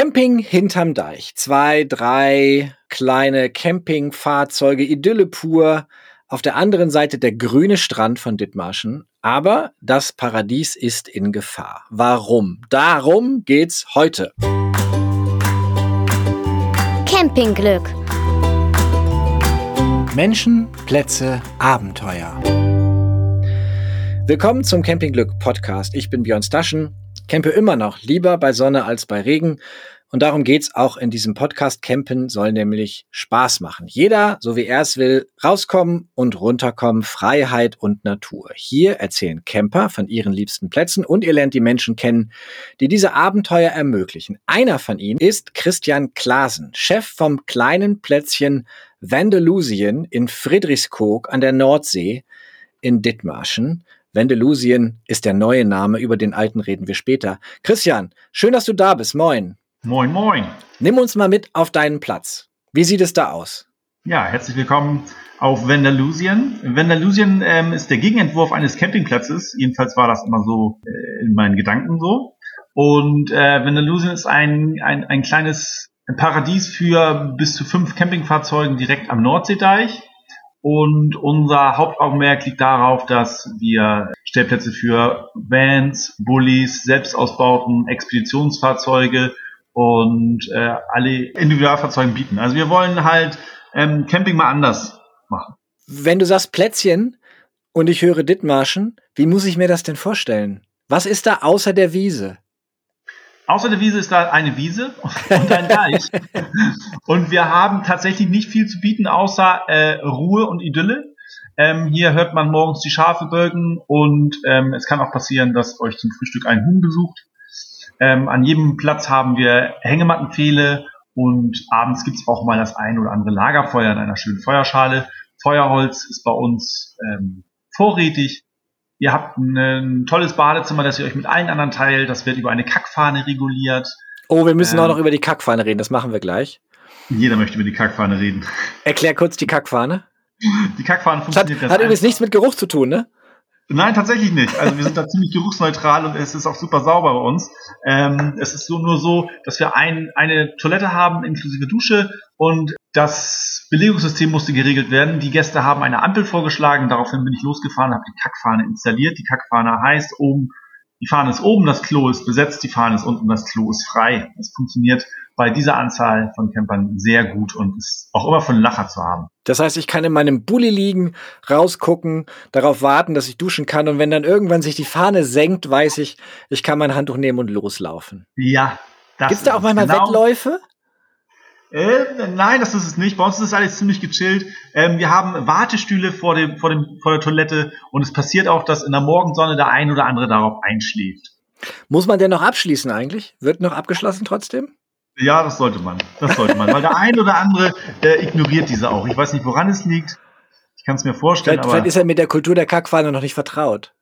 Camping hinterm Deich. Zwei, drei kleine Campingfahrzeuge, Idylle pur. Auf der anderen Seite der grüne Strand von Dithmarschen. Aber das Paradies ist in Gefahr. Warum? Darum geht's heute. Campingglück. Menschen, Plätze, Abenteuer. Willkommen zum Campingglück Podcast. Ich bin Björn Staschen campe immer noch lieber bei Sonne als bei Regen. Und darum geht's auch in diesem Podcast. Campen soll nämlich Spaß machen. Jeder, so wie er es will, rauskommen und runterkommen, Freiheit und Natur. Hier erzählen Camper von ihren liebsten Plätzen und ihr lernt die Menschen kennen, die diese Abenteuer ermöglichen. Einer von ihnen ist Christian Klasen, Chef vom kleinen Plätzchen Vandalusien in Friedrichskoog an der Nordsee in Dithmarschen. Wendelusien ist der neue Name, über den alten reden wir später. Christian, schön, dass du da bist. Moin. Moin, moin. Nimm uns mal mit auf deinen Platz. Wie sieht es da aus? Ja, herzlich willkommen auf Vandalusien. Vandalusien ähm, ist der Gegenentwurf eines Campingplatzes. Jedenfalls war das immer so äh, in meinen Gedanken so. Und äh, Vandalusien ist ein, ein, ein kleines Paradies für bis zu fünf Campingfahrzeugen direkt am Nordseedeich. Und unser Hauptaugenmerk liegt darauf, dass wir Stellplätze für Vans, Bullies, Selbstausbauten, Expeditionsfahrzeuge und äh, alle Individualfahrzeuge bieten. Also wir wollen halt ähm, Camping mal anders machen. Wenn du sagst Plätzchen und ich höre Dithmarschen, wie muss ich mir das denn vorstellen? Was ist da außer der Wiese? Außer der Wiese ist da eine Wiese und ein Deich. und wir haben tatsächlich nicht viel zu bieten, außer äh, Ruhe und Idylle. Ähm, hier hört man morgens die Schafe bölken und ähm, es kann auch passieren, dass euch zum Frühstück ein Huhn besucht. Ähm, an jedem Platz haben wir Hängemattenpfähle und abends gibt's auch mal das ein oder andere Lagerfeuer in einer schönen Feuerschale. Feuerholz ist bei uns ähm, vorrätig Ihr habt ein tolles Badezimmer, das ihr euch mit allen anderen teilt. Das wird über eine Kackfahne reguliert. Oh, wir müssen ähm, auch noch über die Kackfahne reden. Das machen wir gleich. Jeder möchte über die Kackfahne reden. Erklär kurz die Kackfahne. Die Kackfahne funktioniert das hat, hat übrigens nichts mit Geruch zu tun, ne? Nein, tatsächlich nicht. Also wir sind da ziemlich geruchsneutral und es ist auch super sauber bei uns. Ähm, es ist so, nur so, dass wir ein, eine Toilette haben inklusive Dusche und das Belegungssystem musste geregelt werden. Die Gäste haben eine Ampel vorgeschlagen, daraufhin bin ich losgefahren, habe die Kackfahne installiert. Die Kackfahne heißt oben, die Fahne ist oben, das Klo ist besetzt, die Fahne ist unten, das Klo ist frei. Es funktioniert bei dieser Anzahl von Campern sehr gut und ist auch immer von Lacher zu haben. Das heißt, ich kann in meinem Bulli liegen, rausgucken, darauf warten, dass ich duschen kann und wenn dann irgendwann sich die Fahne senkt, weiß ich, ich kann mein Handtuch nehmen und loslaufen. Ja. Gibt es da auch manchmal genau. Wettläufe? Äh, nein, das ist es nicht. Bei uns ist alles ziemlich gechillt. Ähm, wir haben Wartestühle vor, dem, vor, dem, vor der Toilette und es passiert auch, dass in der Morgensonne der ein oder andere darauf einschläft. Muss man denn noch abschließen eigentlich? Wird noch abgeschlossen trotzdem? Ja, das sollte man. Das sollte man. Weil der ein oder andere äh, ignoriert diese auch. Ich weiß nicht, woran es liegt. Ich kann es mir vorstellen. Vielleicht, vielleicht ist er mit der Kultur der Kackfahne noch nicht vertraut.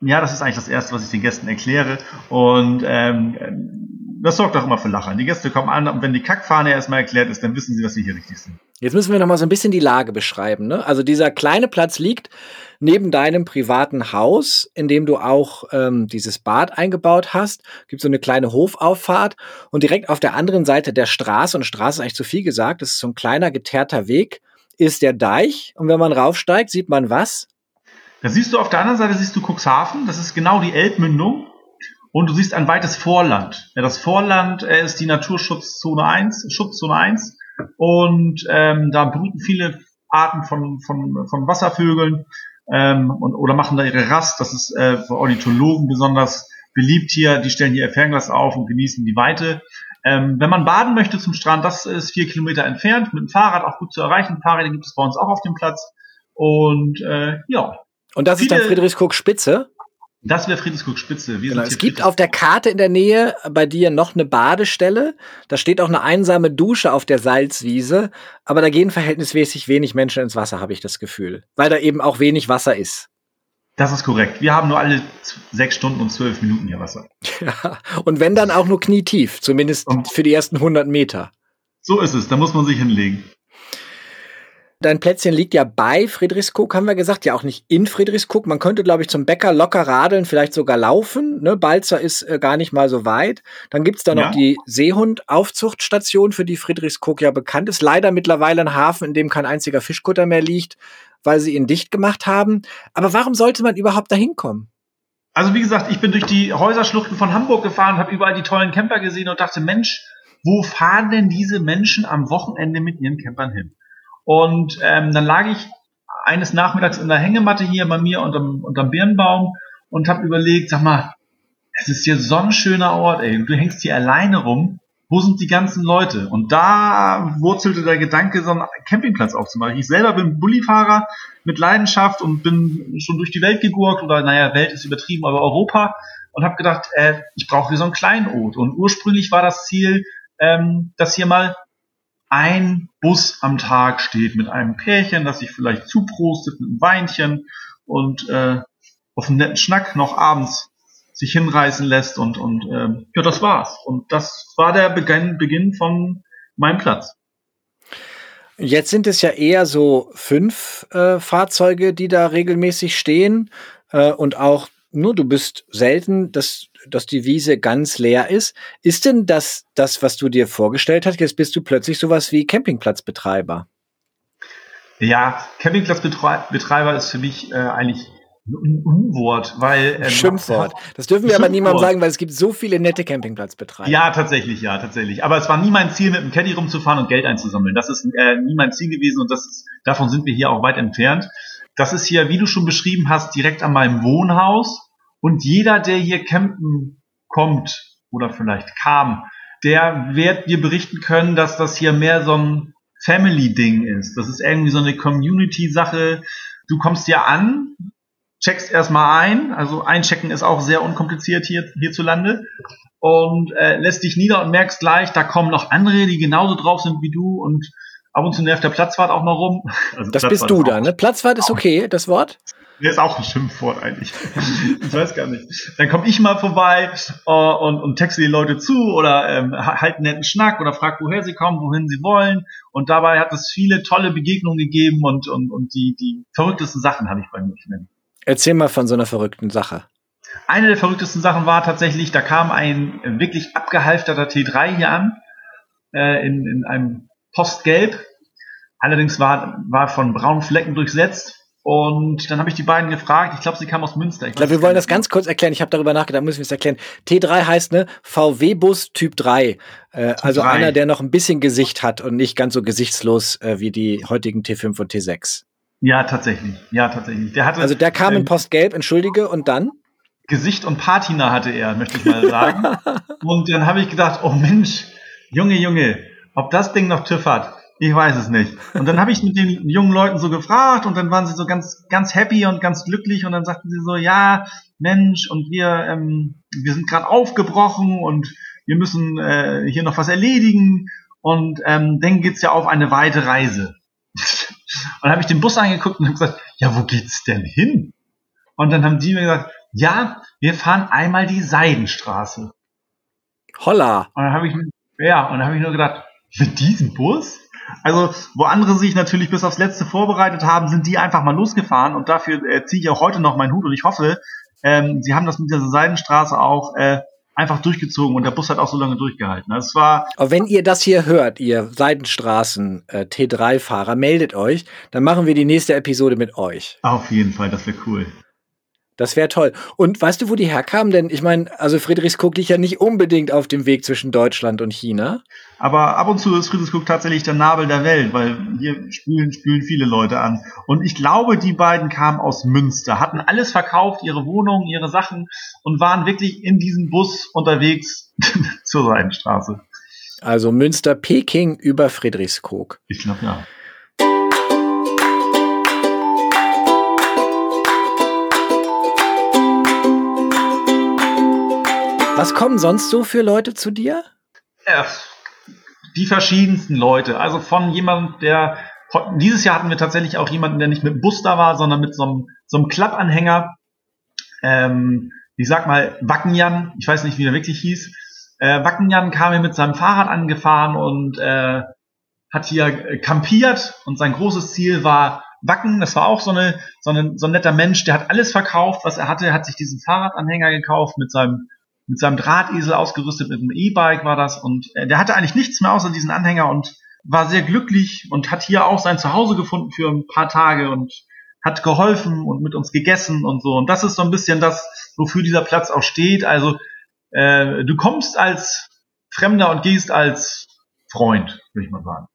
Ja, das ist eigentlich das Erste, was ich den Gästen erkläre. Und ähm, das sorgt auch immer für Lachen. Die Gäste kommen an und wenn die Kackfahne erstmal erklärt ist, dann wissen sie, dass sie hier richtig sind. Jetzt müssen wir noch mal so ein bisschen die Lage beschreiben. Ne? Also dieser kleine Platz liegt neben deinem privaten Haus, in dem du auch ähm, dieses Bad eingebaut hast. Gibt so eine kleine Hofauffahrt und direkt auf der anderen Seite der Straße und Straße ist eigentlich zu viel gesagt. Das ist so ein kleiner geteerter Weg. Ist der Deich und wenn man raufsteigt, sieht man was? Da siehst du auf der anderen Seite siehst du Cuxhaven. Das ist genau die Elbmündung und du siehst ein weites Vorland. Ja, das Vorland äh, ist die Naturschutzzone 1, Schutzzone 1 und ähm, da brüten viele Arten von, von, von Wasservögeln ähm, und, oder machen da ihre Rast. Das ist äh, für Ornithologen besonders beliebt hier. Die stellen hier ihr Fernglas auf und genießen die Weite. Ähm, wenn man baden möchte zum Strand, das ist vier Kilometer entfernt, mit dem Fahrrad auch gut zu erreichen. Fahrräder gibt es bei uns auch auf dem Platz. Und äh, ja. Und das ist dann Friedrichskoog Spitze? Das wäre Friedrichskoog Spitze. Genau, es gibt auf der Karte in der Nähe bei dir noch eine Badestelle. Da steht auch eine einsame Dusche auf der Salzwiese. Aber da gehen verhältnismäßig wenig Menschen ins Wasser, habe ich das Gefühl. Weil da eben auch wenig Wasser ist. Das ist korrekt. Wir haben nur alle sechs Stunden und zwölf Minuten hier Wasser. Ja, und wenn dann auch nur knietief, zumindest und für die ersten 100 Meter. So ist es, da muss man sich hinlegen. Dein Plätzchen liegt ja bei Friedrichskoog, haben wir gesagt, ja auch nicht in Friedrichskoog. Man könnte, glaube ich, zum Bäcker locker radeln, vielleicht sogar laufen. Ne? Balzer ist äh, gar nicht mal so weit. Dann gibt's da noch ja. die Seehund-Aufzuchtstation, für die Friedrichskoog ja bekannt ist. Leider mittlerweile ein Hafen, in dem kein einziger Fischkutter mehr liegt, weil sie ihn dicht gemacht haben. Aber warum sollte man überhaupt da hinkommen? Also wie gesagt, ich bin durch die Häuserschluchten von Hamburg gefahren, habe überall die tollen Camper gesehen und dachte, Mensch, wo fahren denn diese Menschen am Wochenende mit ihren Campern hin? Und ähm, dann lag ich eines Nachmittags in der Hängematte hier bei mir unterm, unterm Birnbaum und habe überlegt, sag mal, es ist hier so ein schöner Ort, ey, du hängst hier alleine rum. Wo sind die ganzen Leute? Und da wurzelte der Gedanke, so einen Campingplatz aufzumachen. Ich selber bin Bullifahrer mit Leidenschaft und bin schon durch die Welt gegurkt oder naja, Welt ist übertrieben, aber Europa und habe gedacht, äh, ich brauche hier so einen Kleinod. Und ursprünglich war das Ziel, ähm, dass hier mal ein Bus am Tag steht mit einem Pärchen, das sich vielleicht zuprostet mit einem Weinchen und äh, auf einen netten Schnack noch abends sich hinreißen lässt und, und äh, ja, das war's. Und das war der Beginn, Beginn von meinem Platz. Jetzt sind es ja eher so fünf äh, Fahrzeuge, die da regelmäßig stehen äh, und auch nur du bist selten, dass, dass die Wiese ganz leer ist. Ist denn das, das, was du dir vorgestellt hast? Jetzt bist du plötzlich sowas wie Campingplatzbetreiber. Ja, Campingplatzbetreiber ist für mich äh, eigentlich ein Unwort, weil ähm, Schimpfwort. Das dürfen wir aber niemandem sagen, weil es gibt so viele nette Campingplatzbetreiber. Ja, tatsächlich, ja, tatsächlich. Aber es war nie mein Ziel, mit dem Caddy rumzufahren und Geld einzusammeln. Das ist äh, nie mein Ziel gewesen und das ist, davon sind wir hier auch weit entfernt. Das ist hier, wie du schon beschrieben hast, direkt an meinem Wohnhaus. Und jeder, der hier campen kommt oder vielleicht kam, der wird dir berichten können, dass das hier mehr so ein Family-Ding ist. Das ist irgendwie so eine Community-Sache. Du kommst hier an, checkst erstmal ein. Also einchecken ist auch sehr unkompliziert hier, hierzulande. Und äh, lässt dich nieder und merkst gleich, da kommen noch andere, die genauso drauf sind wie du und Ab und zu nervt der Platzwart auch mal rum. Also das Platzwart bist du da, ne? Platzwart ist okay, das Wort? Der ist auch ein Schimpfwort eigentlich. ich weiß gar nicht. Dann komme ich mal vorbei uh, und, und texte die Leute zu oder ähm, halt einen netten Schnack oder frag, woher sie kommen, wohin sie wollen. Und dabei hat es viele tolle Begegnungen gegeben und, und, und die, die verrücktesten Sachen habe ich bei mir gefunden. Erzähl mal von so einer verrückten Sache. Eine der verrücktesten Sachen war tatsächlich, da kam ein wirklich abgehalfterter T3 hier an, äh, in, in einem Postgelb. Allerdings war, war von braunen Flecken durchsetzt. Und dann habe ich die beiden gefragt, ich glaube, sie kamen aus Münster. Ich, glaube, wir wollen das ganz kurz erklären. Ich habe darüber nachgedacht, müssen wir es erklären. T3 heißt ne VW-Bus Typ 3. Äh, typ also 3. einer, der noch ein bisschen Gesicht hat und nicht ganz so gesichtslos äh, wie die heutigen T5 und T6. Ja, tatsächlich. Ja, tatsächlich. Der hatte, also der kam ähm, in Postgelb, entschuldige, und dann? Gesicht und Patina hatte er, möchte ich mal sagen. und dann habe ich gedacht, oh Mensch, Junge, Junge, ob das Ding noch TÜV hat, ich weiß es nicht. Und dann habe ich mit den jungen Leuten so gefragt und dann waren sie so ganz, ganz happy und ganz glücklich und dann sagten sie so, ja, Mensch, und wir, ähm, wir sind gerade aufgebrochen und wir müssen äh, hier noch was erledigen und ähm, dann geht's ja auf eine weite Reise. und dann habe ich den Bus angeguckt und habe gesagt, ja, wo geht's denn hin? Und dann haben die mir gesagt, ja, wir fahren einmal die Seidenstraße. Holla. Und dann habe ich, ja, und dann habe ich nur gedacht, mit diesem Bus? Also, wo andere sich natürlich bis aufs Letzte vorbereitet haben, sind die einfach mal losgefahren und dafür äh, ziehe ich auch heute noch meinen Hut und ich hoffe, ähm, sie haben das mit dieser Seidenstraße auch äh, einfach durchgezogen und der Bus hat auch so lange durchgehalten. Also es war. Aber wenn ihr das hier hört, ihr Seidenstraßen äh, T3-Fahrer, meldet euch, dann machen wir die nächste Episode mit euch. Auf jeden Fall, das wäre cool. Das wäre toll. Und weißt du, wo die herkamen? Denn ich meine, also Friedrichskoog liegt ja nicht unbedingt auf dem Weg zwischen Deutschland und China. Aber ab und zu ist Friedrichskoog tatsächlich der Nabel der Welt, weil hier spülen, spülen viele Leute an. Und ich glaube, die beiden kamen aus Münster, hatten alles verkauft, ihre Wohnungen, ihre Sachen und waren wirklich in diesem Bus unterwegs zur Seidenstraße. Also Münster-Peking über Friedrichskoog. Ich glaube ja. Was kommen sonst so für Leute zu dir? Ja, die verschiedensten Leute. Also von jemandem, der dieses Jahr hatten wir tatsächlich auch jemanden, der nicht mit dem Bus da war, sondern mit so einem, so einem Klappanhänger. Ähm, ich sag mal, Wackenjan, ich weiß nicht, wie der wirklich hieß. Äh, Wackenjan kam hier mit seinem Fahrrad angefahren und äh, hat hier kampiert und sein großes Ziel war Wacken. Das war auch so, eine, so, eine, so ein netter Mensch, der hat alles verkauft, was er hatte. Er hat sich diesen Fahrradanhänger gekauft mit seinem, mit seinem Drahtesel ausgerüstet, mit einem E-Bike war das. Und äh, der hatte eigentlich nichts mehr außer diesen Anhänger und war sehr glücklich und hat hier auch sein Zuhause gefunden für ein paar Tage und hat geholfen und mit uns gegessen und so. Und das ist so ein bisschen das, wofür dieser Platz auch steht. Also äh, du kommst als Fremder und gehst als Freund, würde ich mal sagen.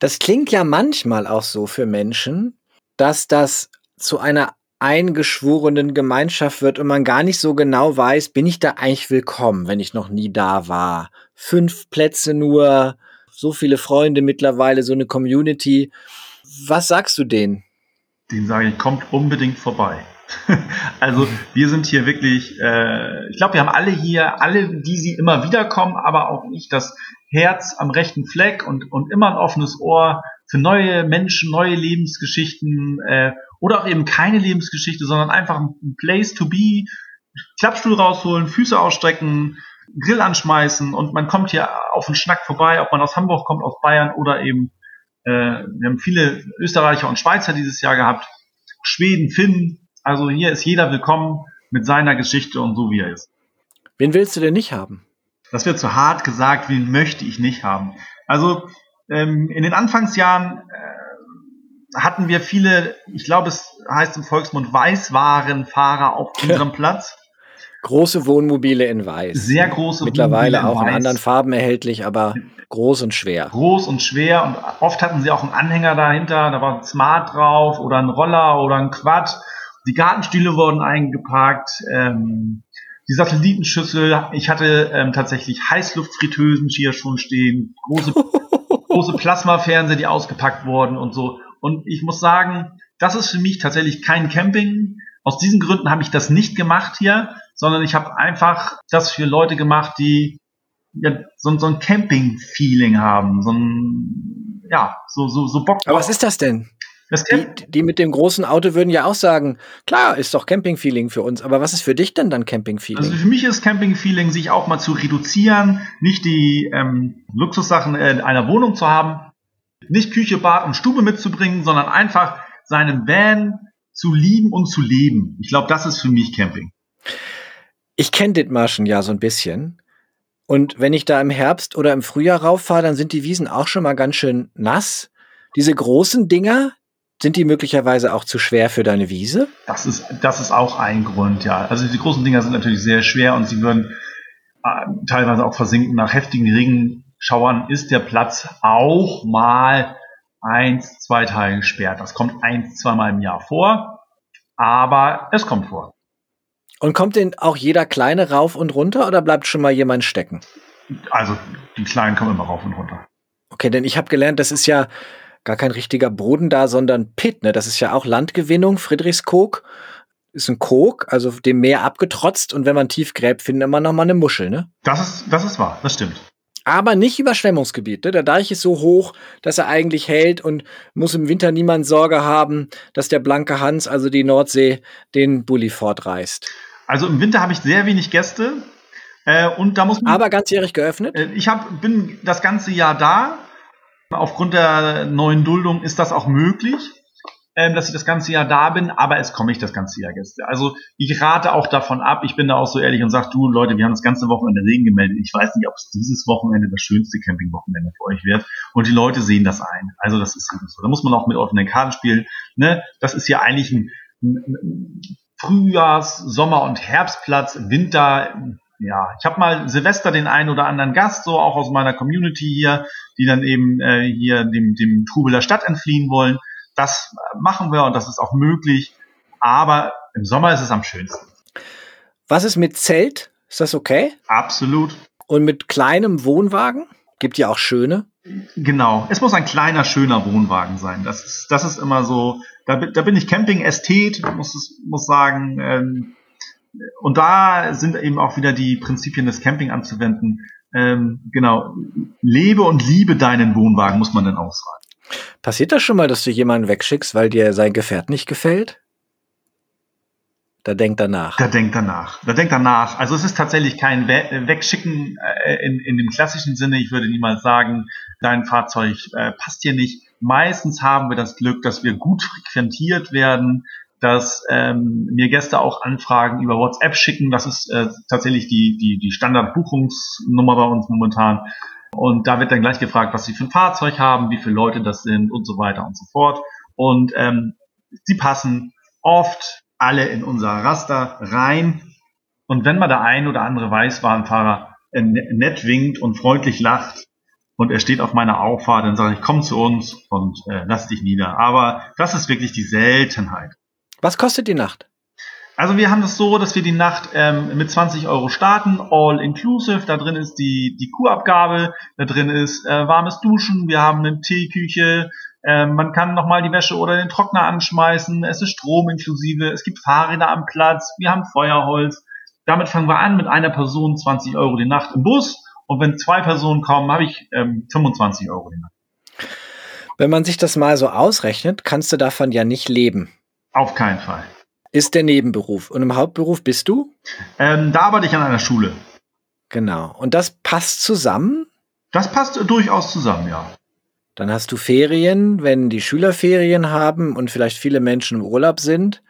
Das klingt ja manchmal auch so für Menschen, dass das zu einer eingeschworenen Gemeinschaft wird und man gar nicht so genau weiß, bin ich da eigentlich willkommen, wenn ich noch nie da war. Fünf Plätze nur, so viele Freunde mittlerweile, so eine Community. Was sagst du denen? Den sage ich, kommt unbedingt vorbei. also wir sind hier wirklich, äh, ich glaube, wir haben alle hier, alle, die sie immer wieder kommen, aber auch nicht das Herz am rechten Fleck und, und immer ein offenes Ohr für neue Menschen, neue Lebensgeschichten äh, oder auch eben keine Lebensgeschichte, sondern einfach ein Place to be, Klappstuhl rausholen, Füße ausstrecken, Grill anschmeißen und man kommt hier auf den Schnack vorbei, ob man aus Hamburg kommt, aus Bayern oder eben, äh, wir haben viele Österreicher und Schweizer dieses Jahr gehabt, Schweden, Finnen, also hier ist jeder willkommen mit seiner Geschichte und so wie er ist. Wen willst du denn nicht haben? Das wird zu hart gesagt, wen möchte ich nicht haben. Also ähm, in den Anfangsjahren äh, hatten wir viele, ich glaube es heißt im Volksmund Weißwarenfahrer auf unserem Platz. Große Wohnmobile in Weiß. Sehr große Mittlerweile Wohnmobile auch in, in anderen Farben erhältlich, aber groß und schwer. Groß und schwer und oft hatten sie auch einen Anhänger dahinter, da war ein Smart drauf oder ein Roller oder ein Quad. Die Gartenstühle wurden eingeparkt. Ähm, die Satellitenschüssel, ich hatte ähm, tatsächlich Heißluftfritteusen hier schon stehen, große, große Plasmafernseher, die ausgepackt wurden und so. Und ich muss sagen, das ist für mich tatsächlich kein Camping. Aus diesen Gründen habe ich das nicht gemacht hier, sondern ich habe einfach das für Leute gemacht, die ja, so, so ein Camping-Feeling haben, so ein, ja, so, so, so Bock. Aber was ist das denn? Die, die, mit dem großen Auto würden ja auch sagen, klar, ist doch Camping-Feeling für uns, aber was ist für dich denn dann Camping-Feeling? Also für mich ist Camping-Feeling, sich auch mal zu reduzieren, nicht die ähm, Luxussachen in einer Wohnung zu haben, nicht Küche, Bad und Stube mitzubringen, sondern einfach seinen Van zu lieben und zu leben. Ich glaube, das ist für mich Camping. Ich kenne Dithmarschen ja so ein bisschen. Und wenn ich da im Herbst oder im Frühjahr rauffahre, dann sind die Wiesen auch schon mal ganz schön nass. Diese großen Dinger, sind die möglicherweise auch zu schwer für deine Wiese? Das ist, das ist auch ein Grund, ja. Also die großen Dinger sind natürlich sehr schwer und sie würden äh, teilweise auch versinken. Nach heftigen Regenschauern ist der Platz auch mal eins, zwei Tage gesperrt. Das kommt eins, zweimal im Jahr vor, aber es kommt vor. Und kommt denn auch jeder Kleine rauf und runter oder bleibt schon mal jemand stecken? Also die Kleinen kommen immer rauf und runter. Okay, denn ich habe gelernt, das ist ja gar kein richtiger Boden da, sondern Pit. Ne? Das ist ja auch Landgewinnung. Friedrichskoog ist ein Kog, also dem Meer abgetrotzt. Und wenn man tief gräbt, findet man noch mal eine Muschel. Ne? Das ist, das ist wahr, das stimmt. Aber nicht Überschwemmungsgebiet. Ne? Der Deich ist so hoch, dass er eigentlich hält und muss im Winter niemand Sorge haben, dass der blanke Hans, also die Nordsee, den Bulli fortreißt. Also im Winter habe ich sehr wenig Gäste. Äh, und da muss man, Aber ganzjährig geöffnet? Äh, ich hab, bin das ganze Jahr da Aufgrund der neuen Duldung ist das auch möglich, ähm, dass ich das ganze Jahr da bin, aber es komme ich das ganze Jahr Gäste. Also ich rate auch davon ab, ich bin da auch so ehrlich und sage, du Leute, wir haben das ganze Wochenende Regen gemeldet. Ich weiß nicht, ob es dieses Wochenende das schönste Campingwochenende für euch wird. Und die Leute sehen das ein. Also das ist eben so. Da muss man auch mit offenen Karten spielen. Ne? Das ist ja eigentlich ein, ein Frühjahrs-, Sommer- und Herbstplatz, Winter, ja, ich habe mal Silvester den einen oder anderen Gast, so auch aus meiner Community hier, die dann eben äh, hier dem, dem Trubel der Stadt entfliehen wollen. Das machen wir und das ist auch möglich. Aber im Sommer ist es am schönsten. Was ist mit Zelt? Ist das okay? Absolut. Und mit kleinem Wohnwagen? Gibt ja auch schöne. Genau. Es muss ein kleiner, schöner Wohnwagen sein. Das ist, das ist immer so. Da, da bin ich Camping-Ästhet, muss, muss sagen. Ähm, und da sind eben auch wieder die Prinzipien des Camping anzuwenden. Ähm, genau, lebe und liebe deinen Wohnwagen, muss man dann auch sagen. Passiert das schon mal, dass du jemanden wegschickst, weil dir sein Gefährt nicht gefällt? Da denkt danach. Da denkt danach. Da denkt danach. Also es ist tatsächlich kein We Wegschicken äh, in, in dem klassischen Sinne. Ich würde niemals sagen, dein Fahrzeug äh, passt hier nicht. Meistens haben wir das Glück, dass wir gut frequentiert werden, dass ähm, mir Gäste auch Anfragen über WhatsApp schicken. Das ist äh, tatsächlich die, die, die Standardbuchungsnummer bei uns momentan. Und da wird dann gleich gefragt, was sie für ein Fahrzeug haben, wie viele Leute das sind und so weiter und so fort. Und ähm, sie passen oft alle in unser Raster rein. Und wenn mal der ein oder andere Weißbahnfahrer äh, nett winkt und freundlich lacht und er steht auf meiner Auffahrt, dann sage ich, komm zu uns und äh, lass dich nieder. Aber das ist wirklich die Seltenheit. Was kostet die Nacht? Also wir haben das so, dass wir die Nacht ähm, mit 20 Euro starten, all inclusive. Da drin ist die, die Kuhabgabe, da drin ist äh, warmes Duschen, wir haben eine Teeküche, äh, man kann nochmal die Wäsche oder den Trockner anschmeißen, es ist Strom inklusive, es gibt Fahrräder am Platz, wir haben Feuerholz. Damit fangen wir an mit einer Person 20 Euro die Nacht im Bus und wenn zwei Personen kommen, habe ich ähm, 25 Euro die Nacht. Wenn man sich das mal so ausrechnet, kannst du davon ja nicht leben. Auf keinen Fall. Ist der Nebenberuf. Und im Hauptberuf bist du? Ähm, da arbeite ich an einer Schule. Genau. Und das passt zusammen? Das passt durchaus zusammen, ja. Dann hast du Ferien, wenn die Schüler Ferien haben und vielleicht viele Menschen im Urlaub sind.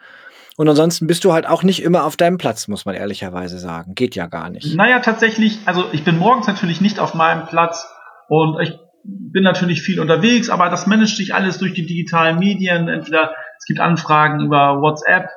Und ansonsten bist du halt auch nicht immer auf deinem Platz, muss man ehrlicherweise sagen. Geht ja gar nicht. Naja, tatsächlich, also ich bin morgens natürlich nicht auf meinem Platz und ich bin natürlich viel unterwegs, aber das managt sich alles durch die digitalen Medien. Entweder es gibt Anfragen über WhatsApp,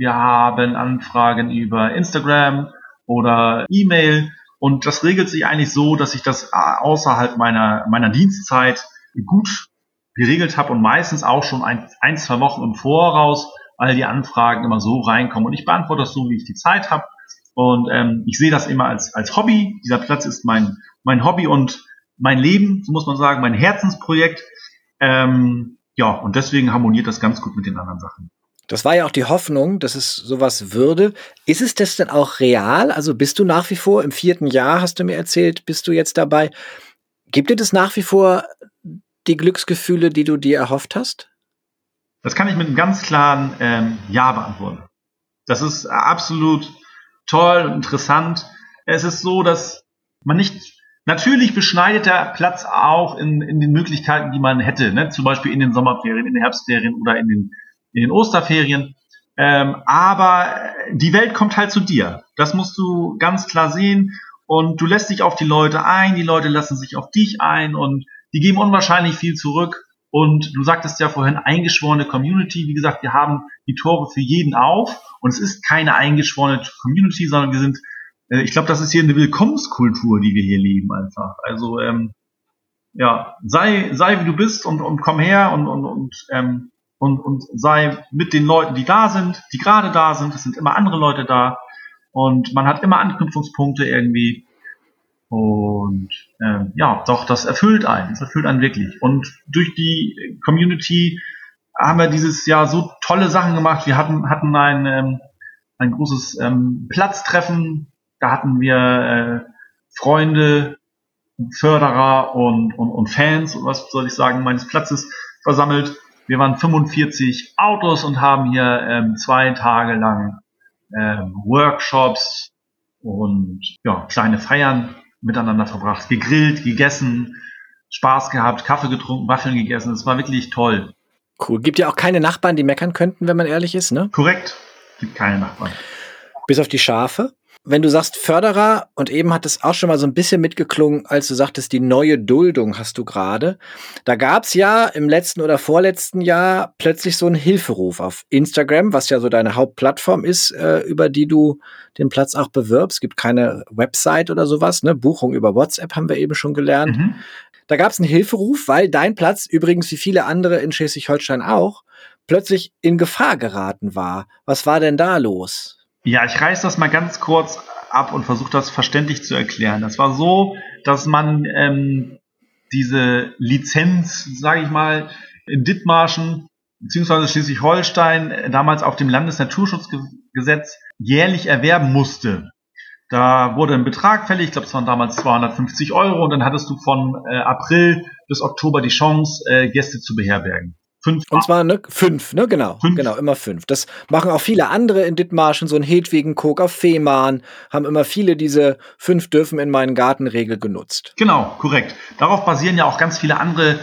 wir haben Anfragen über Instagram oder E-Mail und das regelt sich eigentlich so, dass ich das außerhalb meiner, meiner Dienstzeit gut geregelt habe und meistens auch schon ein, ein, zwei Wochen im Voraus all die Anfragen immer so reinkommen und ich beantworte das so, wie ich die Zeit habe und ähm, ich sehe das immer als, als Hobby. Dieser Platz ist mein, mein Hobby und mein Leben, so muss man sagen, mein Herzensprojekt. Ähm, ja, und deswegen harmoniert das ganz gut mit den anderen Sachen. Das war ja auch die Hoffnung, dass es sowas würde. Ist es das denn auch real? Also bist du nach wie vor im vierten Jahr, hast du mir erzählt, bist du jetzt dabei? Gibt dir das nach wie vor die Glücksgefühle, die du dir erhofft hast? Das kann ich mit einem ganz klaren ähm, Ja beantworten. Das ist absolut toll und interessant. Es ist so, dass man nicht Natürlich beschneidet der Platz auch in, in den Möglichkeiten, die man hätte, ne? zum Beispiel in den Sommerferien, in den Herbstferien oder in den in den Osterferien. Ähm, aber die Welt kommt halt zu dir. Das musst du ganz klar sehen. Und du lässt dich auf die Leute ein, die Leute lassen sich auf dich ein und die geben unwahrscheinlich viel zurück. Und du sagtest ja vorhin, eingeschworene Community. Wie gesagt, wir haben die Tore für jeden auf. Und es ist keine eingeschworene Community, sondern wir sind, äh, ich glaube, das ist hier eine Willkommenskultur, die wir hier leben einfach. Also, ähm, ja, sei, sei wie du bist und, und komm her und, und, und ähm, und, und sei mit den Leuten, die da sind, die gerade da sind. Es sind immer andere Leute da und man hat immer Anknüpfungspunkte irgendwie. Und ähm, ja, doch, das erfüllt einen. Das erfüllt einen wirklich. Und durch die Community haben wir dieses Jahr so tolle Sachen gemacht. Wir hatten, hatten ein, ähm, ein großes ähm, Platztreffen. Da hatten wir äh, Freunde, Förderer und, und, und Fans, was soll ich sagen, meines Platzes versammelt. Wir waren 45 Autos und haben hier ähm, zwei Tage lang ähm, Workshops und ja, kleine Feiern miteinander verbracht, gegrillt, gegessen, Spaß gehabt, Kaffee getrunken, Waffeln gegessen. Es war wirklich toll. Cool. Gibt ja auch keine Nachbarn, die meckern könnten, wenn man ehrlich ist, ne? Korrekt. Gibt keine Nachbarn. Bis auf die Schafe? Wenn du sagst Förderer, und eben hat es auch schon mal so ein bisschen mitgeklungen, als du sagtest, die neue Duldung hast du gerade. Da gab's ja im letzten oder vorletzten Jahr plötzlich so einen Hilferuf auf Instagram, was ja so deine Hauptplattform ist, äh, über die du den Platz auch bewirbst. Es gibt keine Website oder sowas, ne? Buchung über WhatsApp haben wir eben schon gelernt. Mhm. Da gab's einen Hilferuf, weil dein Platz, übrigens wie viele andere in Schleswig-Holstein auch, plötzlich in Gefahr geraten war. Was war denn da los? Ja, ich reiß das mal ganz kurz ab und versuche das verständlich zu erklären. Das war so, dass man ähm, diese Lizenz, sage ich mal, in Dithmarschen beziehungsweise Schleswig-Holstein äh, damals auf dem Landesnaturschutzgesetz jährlich erwerben musste. Da wurde ein Betrag fällig, ich glaube, es waren damals 250 Euro und dann hattest du von äh, April bis Oktober die Chance, äh, Gäste zu beherbergen. Fünf. Und zwar ne, fünf, ne, genau. Fünf. Genau, immer fünf. Das machen auch viele andere in Dithmarschen, so ein Hedwigen, Kok auf Fehmarn, haben immer viele diese fünf dürfen in meinen Gartenregel genutzt. Genau, korrekt. Darauf basieren ja auch ganz viele andere,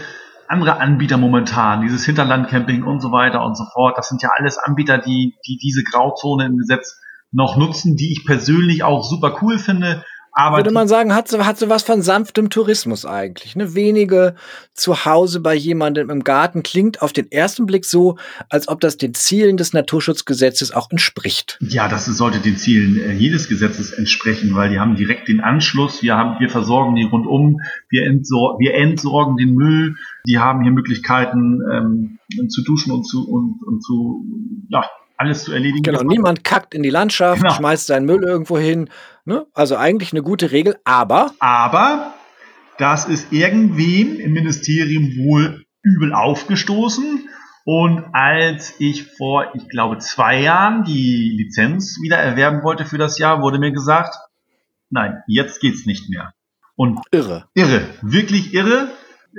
andere Anbieter momentan. Dieses Hinterlandcamping und so weiter und so fort. Das sind ja alles Anbieter, die, die diese Grauzone im Gesetz noch nutzen, die ich persönlich auch super cool finde. Aber Würde man sagen, hat so, hat so was von sanftem Tourismus eigentlich. Ne? Wenige zu Hause bei jemandem im Garten klingt auf den ersten Blick so, als ob das den Zielen des Naturschutzgesetzes auch entspricht. Ja, das sollte den Zielen äh, jedes Gesetzes entsprechen, weil die haben direkt den Anschluss. Wir haben, wir versorgen die rundum, wir, entsor wir entsorgen den Müll, die haben hier Möglichkeiten ähm, zu duschen und zu und, und zu ja alles zu erledigen. Genau, niemand kackt in die Landschaft, Genau. schmeißt seinen Müll irgendwo hin. Ne? Also eigentlich eine gute Regel, aber Aber das ist irgendwem im Ministerium wohl übel aufgestoßen. Und als ich vor, ich glaube, zwei Jahren die Lizenz wieder erwerben wollte für das Jahr, wurde mir gesagt, nein, jetzt geht's nicht mehr. Und irre. irre, wirklich irre.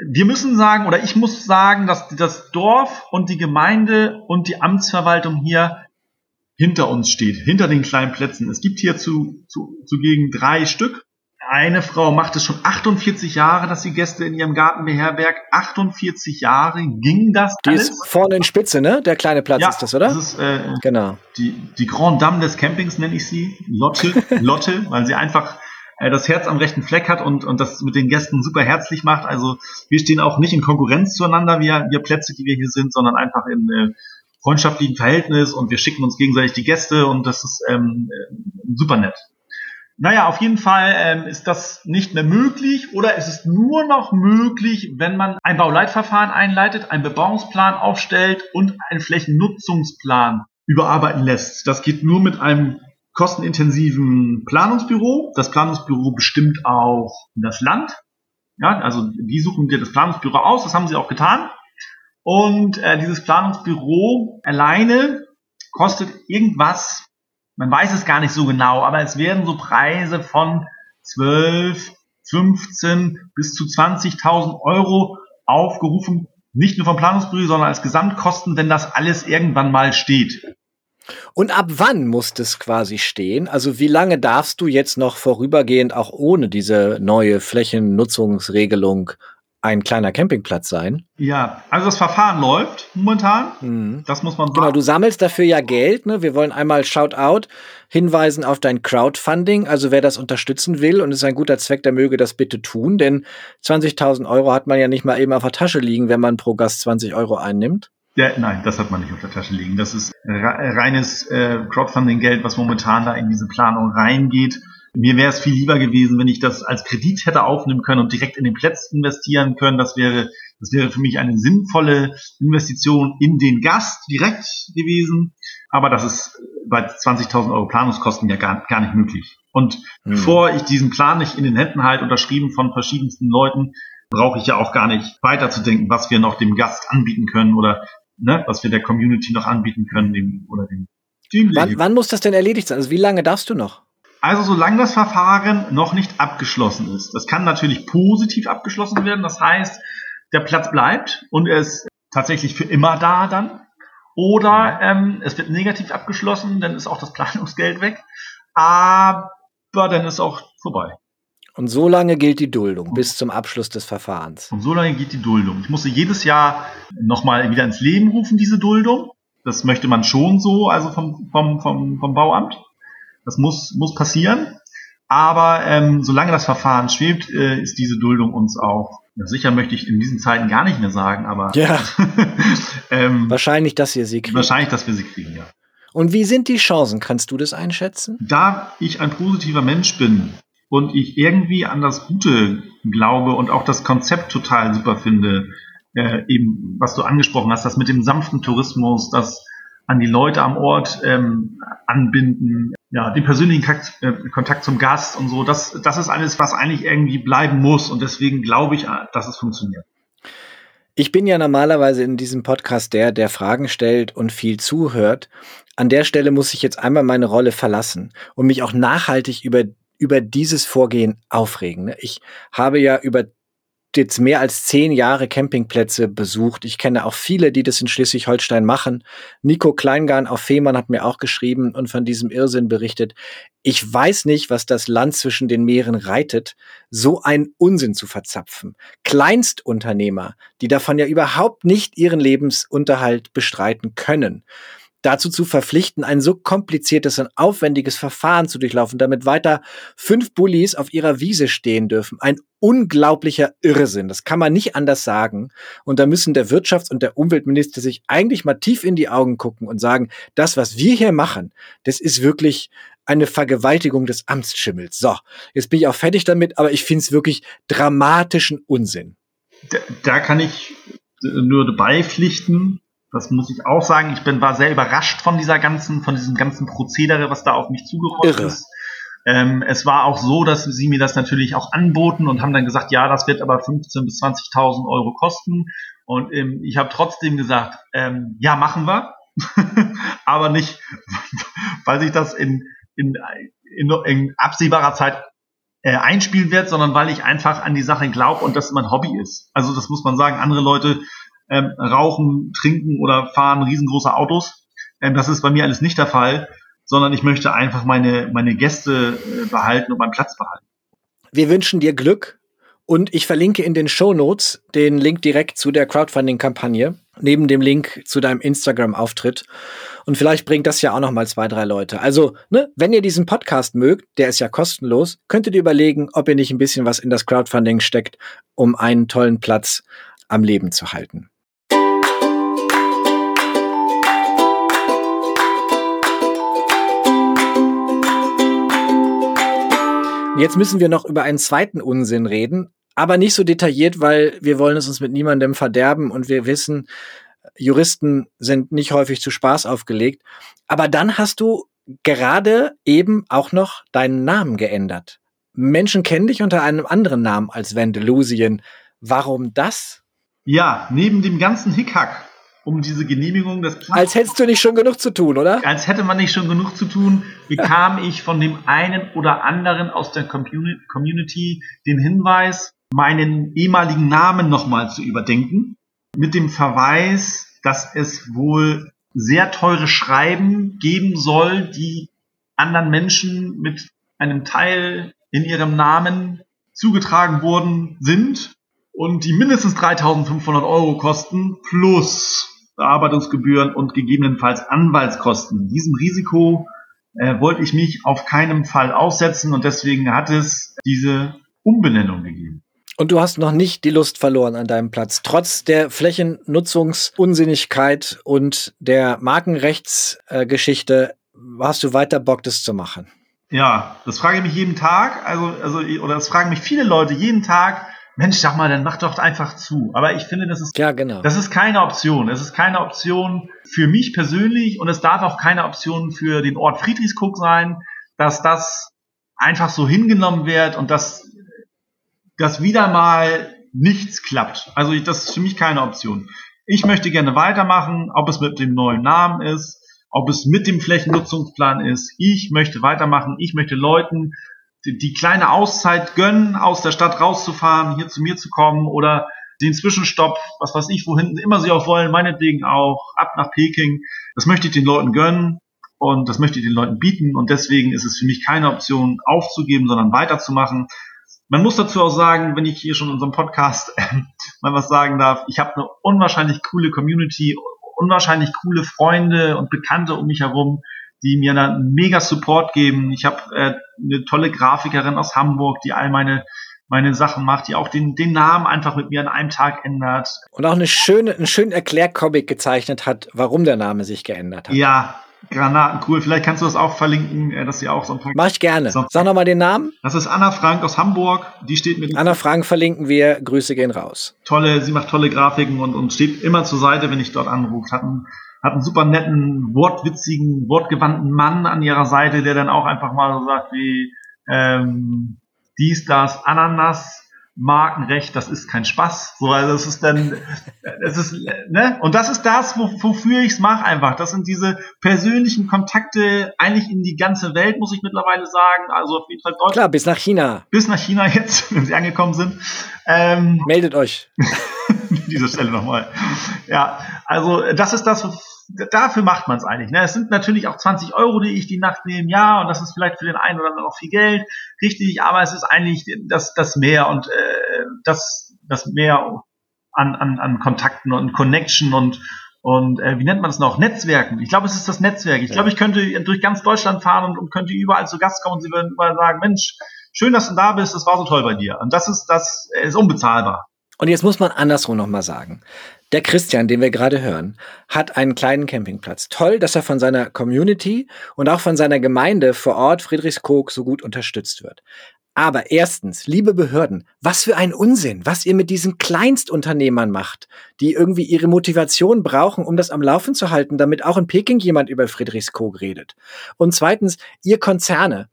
Wir müssen sagen, oder ich muss sagen, dass das Dorf und die Gemeinde und die Amtsverwaltung hier hinter uns steht, hinter den kleinen Plätzen. Es gibt hier zu, zu, zugegen drei Stück. Eine Frau macht es schon 48 Jahre, dass sie Gäste in ihrem Garten beherbergt. 48 Jahre ging das Die alles. ist vorne in Spitze, ne? Der kleine Platz ist das, oder? Das ist äh, genau. die, die Grand Dame des Campings nenne ich sie, Lotte, Lotte, weil sie einfach äh, das Herz am rechten Fleck hat und, und das mit den Gästen super herzlich macht. Also wir stehen auch nicht in Konkurrenz zueinander, wir, wir Plätze, die wir hier sind, sondern einfach in äh, freundschaftlichen Verhältnis und wir schicken uns gegenseitig die Gäste und das ist ähm, äh, super nett. Naja, auf jeden Fall ähm, ist das nicht mehr möglich oder es ist nur noch möglich, wenn man ein Bauleitverfahren einleitet, einen Bebauungsplan aufstellt und einen Flächennutzungsplan überarbeiten lässt. Das geht nur mit einem kostenintensiven Planungsbüro. Das Planungsbüro bestimmt auch das Land. Ja, also die suchen dir das Planungsbüro aus, das haben sie auch getan. Und äh, dieses Planungsbüro alleine kostet irgendwas, man weiß es gar nicht so genau, aber es werden so Preise von 12, 15 bis zu 20.000 Euro aufgerufen, nicht nur vom Planungsbüro, sondern als Gesamtkosten, wenn das alles irgendwann mal steht. Und ab wann muss das quasi stehen? Also wie lange darfst du jetzt noch vorübergehend auch ohne diese neue Flächennutzungsregelung ein kleiner Campingplatz sein? Ja, also das Verfahren läuft momentan. Mhm. Das muss man Genau, du sammelst dafür ja Geld. Ne? Wir wollen einmal Shoutout hinweisen auf dein Crowdfunding. Also wer das unterstützen will und es ist ein guter Zweck, der möge das bitte tun. Denn 20.000 Euro hat man ja nicht mal eben auf der Tasche liegen, wenn man pro Gast 20 Euro einnimmt. Ja, nein, das hat man nicht auf der Tasche liegen. Das ist re- reines äh, Crowdfunding-Geld, was momentan da in diese Planung reingeht. Mir wäre es viel lieber gewesen, wenn ich das als Kredit hätte aufnehmen können und direkt in den Platz investieren können. Das wäre, das wäre für mich eine sinnvolle Investition in den Gast direkt gewesen. Aber das ist bei 20.000 Euro Planungskosten ja gar, gar nicht möglich. Und Hm. bevor ich diesen Plan nicht in den Händen halte, unterschrieben von verschiedensten Leuten, brauche ich ja auch gar nicht weiterzudenken, was wir noch dem Gast anbieten können oder ne, was wir der Community noch anbieten können, dem oder dem Team. Wann, wann muss das denn erledigt sein? Also wie lange darfst du noch? Also solange das Verfahren noch nicht abgeschlossen ist. Das kann natürlich positiv abgeschlossen werden. Das heißt, der Platz bleibt und er ist tatsächlich für immer da dann. Oder ähm, es wird negativ abgeschlossen, dann ist auch das Planungsgeld weg. Aber dann ist auch vorbei. Und so lange gilt die Duldung bis zum Abschluss des Verfahrens. Und so lange geht die Duldung. Ich musste jedes Jahr nochmal wieder ins Leben rufen, diese Duldung. Das möchte man schon so, also vom, vom, vom, vom Bauamt. Das muss, muss passieren. Aber ähm, solange das Verfahren schwebt, äh, ist diese Duldung uns auch. Ja, sicher möchte ich in diesen Zeiten gar nicht mehr sagen, aber Ja, ähm, wahrscheinlich, dass ihr sie kriegt. wahrscheinlich, dass wir sie kriegen, ja. Und wie sind die Chancen? Kannst du das einschätzen? da ich ein positiver Mensch bin und ich irgendwie an das Gute glaube und auch das Konzept total super finde, äh, eben was du angesprochen hast, das mit dem sanften Tourismus, das an die Leute am Ort ähm, anbinden, ja, den persönlichen Kontakt, äh, Kontakt zum Gast und so, das, das ist alles, was eigentlich irgendwie bleiben muss und deswegen glaube ich, äh, dass es funktioniert. Ich bin ja normalerweise in diesem Podcast der, der Fragen stellt und viel zuhört. An der Stelle muss ich jetzt einmal meine Rolle verlassen und mich auch nachhaltig über, über dieses Vorgehen aufregen. ne? Ich habe ja über jetzt mehr als zehn Jahre Campingplätze besucht. Ich kenne auch viele, die das in Schleswig-Holstein machen. Nico Kleingarn auf Fehmarn hat mir auch geschrieben und von diesem Irrsinn berichtet. Ich weiß nicht, was das Land zwischen den Meeren reitet, so einen Unsinn zu verzapfen. Kleinstunternehmer, die davon ja überhaupt nicht ihren Lebensunterhalt bestreiten können dazu zu verpflichten, ein so kompliziertes und aufwendiges Verfahren zu durchlaufen, damit weiter fünf Bullies auf ihrer Wiese stehen dürfen. Ein unglaublicher Irrsinn. Das kann man nicht anders sagen. Und da müssen der Wirtschafts- und der Umweltminister sich eigentlich mal tief in die Augen gucken und sagen, das, was wir hier machen, das ist wirklich eine Vergewaltigung des Amtsschimmels. So, jetzt bin ich auch fertig damit, aber ich finde es wirklich dramatischen Unsinn. Da, da kann ich nur beipflichten. Das muss ich auch sagen. Ich bin, war sehr überrascht von dieser ganzen, von diesem ganzen Prozedere, was da auf mich zugerollt ist. Ähm, es war auch so, dass sie mir das natürlich auch anboten und haben dann gesagt, ja, das wird aber 15.000 bis 20.000 Euro kosten. Und ähm, ich habe trotzdem gesagt, ähm, ja, machen wir. aber nicht, weil sich das in, in, in, in absehbarer Zeit äh, einspielen wird, sondern weil ich einfach an die Sache glaube und das mein Hobby ist. Also das muss man sagen. Andere Leute ähm, rauchen, trinken oder fahren riesengroße Autos. Ähm, das ist bei mir alles nicht der Fall, sondern ich möchte einfach meine, meine Gäste äh, behalten und meinen Platz behalten. Wir wünschen dir Glück und ich verlinke in den Show Notes den Link direkt zu der Crowdfunding-Kampagne, neben dem Link zu deinem Instagram-Auftritt. Und vielleicht bringt das ja auch noch mal zwei, drei Leute. Also, ne, wenn ihr diesen Podcast mögt, der ist ja kostenlos, könntet ihr überlegen, ob ihr nicht ein bisschen was in das Crowdfunding steckt, um einen tollen Platz am Leben zu halten. Jetzt müssen wir noch über einen zweiten Unsinn reden, aber nicht so detailliert, weil wir wollen es uns mit niemandem verderben und wir wissen, Juristen sind nicht häufig zu Spaß aufgelegt. Aber dann hast du gerade eben auch noch deinen Namen geändert. Menschen kennen dich unter einem anderen Namen als Vandelusien. Warum das? Ja, neben dem ganzen Hickhack um diese Genehmigung Platz Als hättest du nicht schon genug zu tun, oder? Als hätte man nicht schon genug zu tun, bekam ich von dem einen oder anderen aus der Community den Hinweis, meinen ehemaligen Namen nochmal zu überdenken, mit dem Verweis, dass es wohl sehr teure Schreiben geben soll, die anderen Menschen mit einem Teil in ihrem Namen zugetragen worden sind und die mindestens 3500 Euro kosten plus Bearbeitungsgebühren und gegebenenfalls Anwaltskosten. Diesem Risiko äh, wollte ich mich auf keinen Fall aussetzen und deswegen hat es diese Umbenennung gegeben. Und du hast noch nicht die Lust verloren an deinem Platz. Trotz der Flächennutzungsunsinnigkeit und der Markenrechtsgeschichte äh, hast du weiter Bock, das zu machen. Ja, das frage ich mich jeden Tag. Also, also, oder das fragen mich viele Leute jeden Tag. Mensch, sag mal, dann mach doch einfach zu. Aber ich finde, das ist, ja, genau. das ist keine Option. Es ist keine Option für mich persönlich und es darf auch keine Option für den Ort Friedrichskoog sein, dass das einfach so hingenommen wird und dass, dass wieder mal nichts klappt. Also das ist für mich keine Option. Ich möchte gerne weitermachen, ob es mit dem neuen Namen ist, ob es mit dem Flächennutzungsplan ist. Ich möchte weitermachen. Ich möchte Leuten die, kleine Auszeit gönnen, aus der Stadt rauszufahren, hier zu mir zu kommen oder den Zwischenstopp, was weiß ich, wohin immer sie auch wollen, meinetwegen auch ab nach Peking. Das möchte ich den Leuten gönnen und das möchte ich den Leuten bieten und deswegen ist es für mich keine Option aufzugeben, sondern weiterzumachen. Man muss dazu auch sagen, wenn ich hier schon in unserem Podcast äh, mal was sagen darf, ich habe eine unwahrscheinlich coole Community, unwahrscheinlich coole Freunde und Bekannte um mich herum, die mir dann mega Support geben. Ich habe äh, eine tolle Grafikerin aus Hamburg, die all meine meine Sachen macht, die auch den, den Namen einfach mit mir an einem Tag ändert. Und auch eine schöne, einen schönen Erklärcomic gezeichnet hat, warum der Name sich geändert hat. Ja, Granaten, cool. Vielleicht kannst du das auch verlinken, äh, dass sie auch so ein paar. Mach ich gerne. So. Sag nochmal den Namen. Das ist Anna Frank aus Hamburg. Die steht mit. Anna Frank verlinken wir. Grüße gehen raus. Tolle, sie macht tolle Grafiken und, und steht immer zur Seite, wenn ich dort anrufe. Hat einen hat einen super netten, wortwitzigen, wortgewandten Mann an ihrer Seite, der dann auch einfach mal so sagt wie ähm, dies, das, Ananas. Markenrecht, das ist kein Spaß. So, also es ist dann, es ist, ne? Und das ist das, wo, wofür ich es mache einfach. Das sind diese persönlichen Kontakte eigentlich in die ganze Welt, muss ich mittlerweile sagen. Also auf jeden Fall Deutschland. Klar, bis nach China. Bis nach China jetzt, wenn sie angekommen sind. Ähm, Meldet euch. an dieser Stelle nochmal. Ja, also das ist das, dafür macht man es eigentlich. Ne? Es sind natürlich auch 20 Euro, die ich die Nacht nehme, ja, und das ist vielleicht für den einen oder anderen auch viel Geld, richtig, aber es ist eigentlich das, das Mehr und äh, das, das Mehr an, an, an Kontakten und Connection und und äh, wie nennt man es noch? Netzwerken. Ich glaube, es ist das Netzwerk. Ich ja. glaube, ich könnte durch ganz Deutschland fahren und, und könnte überall zu Gast kommen und sie würden überall sagen, Mensch, schön, dass du da bist, das war so toll bei dir. Und das ist, das ist unbezahlbar. Und jetzt muss man andersrum nochmal sagen. Der Christian, den wir gerade hören, hat einen kleinen Campingplatz. Toll, dass er von seiner Community und auch von seiner Gemeinde vor Ort Friedrichskoog so gut unterstützt wird. Aber erstens, liebe Behörden, was für ein Unsinn, was ihr mit diesen Kleinstunternehmern macht, die irgendwie ihre Motivation brauchen, um das am Laufen zu halten, damit auch in Peking jemand über Friedrichskoog redet. Und zweitens, ihr Konzerne,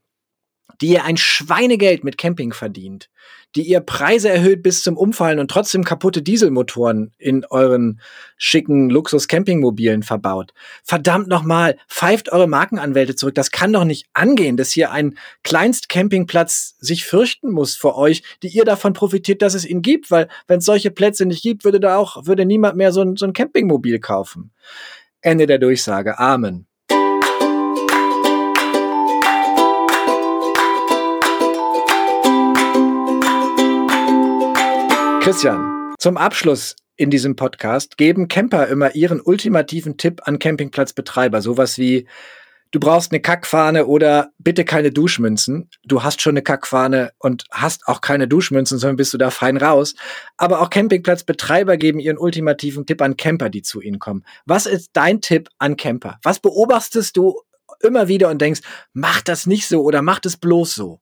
die ihr ein Schweinegeld mit Camping verdient, die ihr Preise erhöht bis zum Umfallen und trotzdem kaputte Dieselmotoren in euren schicken Luxus-Campingmobilen verbaut. Verdammt nochmal, pfeift eure Markenanwälte zurück. Das kann doch nicht angehen, dass hier ein Kleinst-Campingplatz sich fürchten muss vor euch, die ihr davon profitiert, dass es ihn gibt, weil wenn es solche Plätze nicht gibt, würde da auch, würde niemand mehr so ein, so ein Campingmobil kaufen. Ende der Durchsage. Amen. Christian, zum Abschluss in diesem Podcast geben Camper immer ihren ultimativen Tipp an Campingplatzbetreiber. Sowas wie, du brauchst eine Kackfahne oder bitte keine Duschmünzen. Du hast schon eine Kackfahne und hast auch keine Duschmünzen, sondern bist du da fein raus. Aber auch Campingplatzbetreiber geben ihren ultimativen Tipp an Camper, die zu ihnen kommen. Was ist dein Tipp an Camper? Was beobachtest du immer wieder und denkst, mach das nicht so oder mach das bloß so?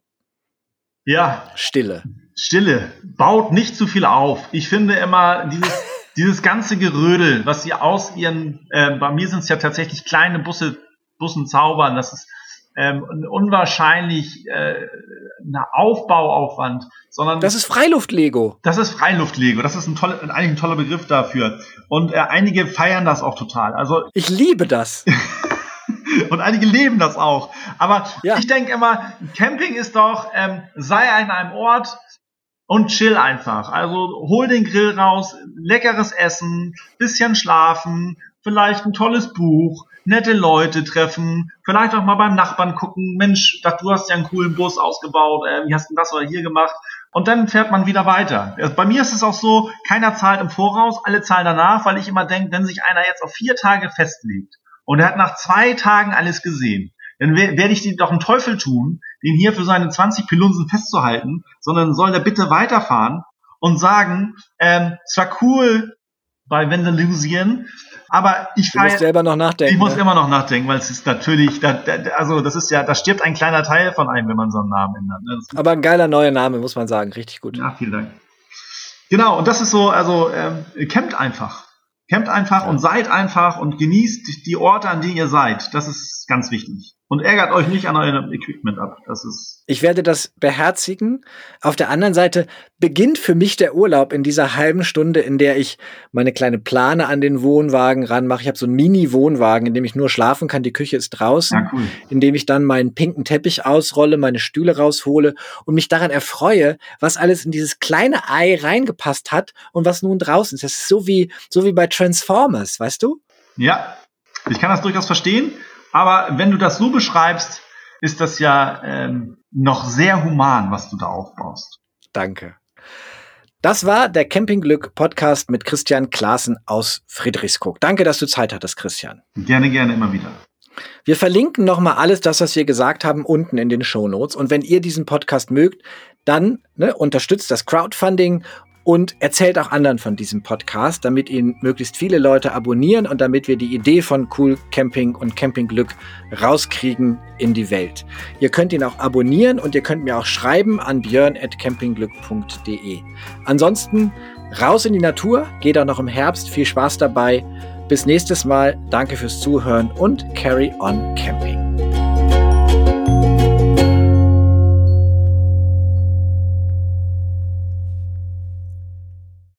Ja. Stille. Stille. Baut nicht zu viel auf. Ich finde immer dieses, dieses ganze Gerödel, was sie aus ihren, äh, bei mir sind es ja tatsächlich kleine Busse, Bussen zaubern, das ist ähm, unwahrscheinlich äh, ein Aufbauaufwand, sondern das ist Freiluftlego. Das ist Freiluftlego. Das ist ein toller, eigentlich ein toller Begriff dafür. Und äh, einige feiern das auch total. Also ich liebe das. Und einige leben das auch. Aber ja. ich denke immer, Camping ist doch, ähm, sei an einem Ort und chill einfach. Also hol den Grill raus, leckeres Essen, bisschen schlafen, vielleicht ein tolles Buch, nette Leute treffen, vielleicht auch mal beim Nachbarn gucken, Mensch, du hast ja einen coolen Bus ausgebaut, äh, wie hast du das oder hier gemacht? Und dann fährt man wieder weiter. Bei mir ist es auch so, keiner zahlt im Voraus, alle zahlen danach, weil ich immer denke, wenn sich einer jetzt auf vier Tage festlegt, und er hat nach zwei Tagen alles gesehen, dann werde ich dir doch einen Teufel tun, den hier für seine 20 Pilunsen festzuhalten, sondern soll er bitte weiterfahren und sagen, ähm, es war cool bei Vandalusien, aber ich du musst selber noch nachdenken. Ich muss ne? immer noch nachdenken, weil es ist natürlich, da, da, also das ist ja, da stirbt ein kleiner Teil von einem, wenn man so einen Namen ändert. Ne? Aber ein geiler neuer Name, muss man sagen, richtig gut. Ja, vielen Dank. Genau, und das ist so, also ähm, campt einfach. Campt einfach ja. und seid einfach und genießt die Orte, an denen ihr seid. Das ist ganz wichtig. Und ärgert euch nicht an eurem Equipment ab. Das ist. Ich werde das beherzigen. Auf der anderen Seite beginnt für mich der Urlaub in dieser halben Stunde, in der ich meine kleine Plane an den Wohnwagen ranmache. Ich habe so einen Mini-Wohnwagen, in dem ich nur schlafen kann. Die Küche ist draußen. Ja, cool. In dem ich dann meinen pinken Teppich ausrolle, meine Stühle raushole und mich daran erfreue, was alles in dieses kleine Ei reingepasst hat und was nun draußen ist. Das ist so wie, so wie bei Transformers, weißt du? Ja, ich kann das durchaus verstehen. Aber wenn du das so beschreibst, ist das ja ähm, noch sehr human, was du da aufbaust. Danke. Das war der Campingglück Podcast mit Christian Klaassen aus Friedrichskoog. Danke, dass du Zeit hattest, Christian. Gerne, gerne, immer wieder. Wir verlinken nochmal alles das, was wir gesagt haben, unten in den Show Notes. Und wenn ihr diesen Podcast mögt, dann ne, unterstützt das Crowdfunding und erzählt auch anderen von diesem Podcast, damit ihn möglichst viele Leute abonnieren und damit wir die Idee von Cool Camping und Campingglück rauskriegen in die Welt. Ihr könnt ihn auch abonnieren und ihr könnt mir auch schreiben an björn.campingglück.de. Ansonsten raus in die Natur, geht auch noch im Herbst, viel Spaß dabei. Bis nächstes Mal, danke fürs Zuhören und carry on camping.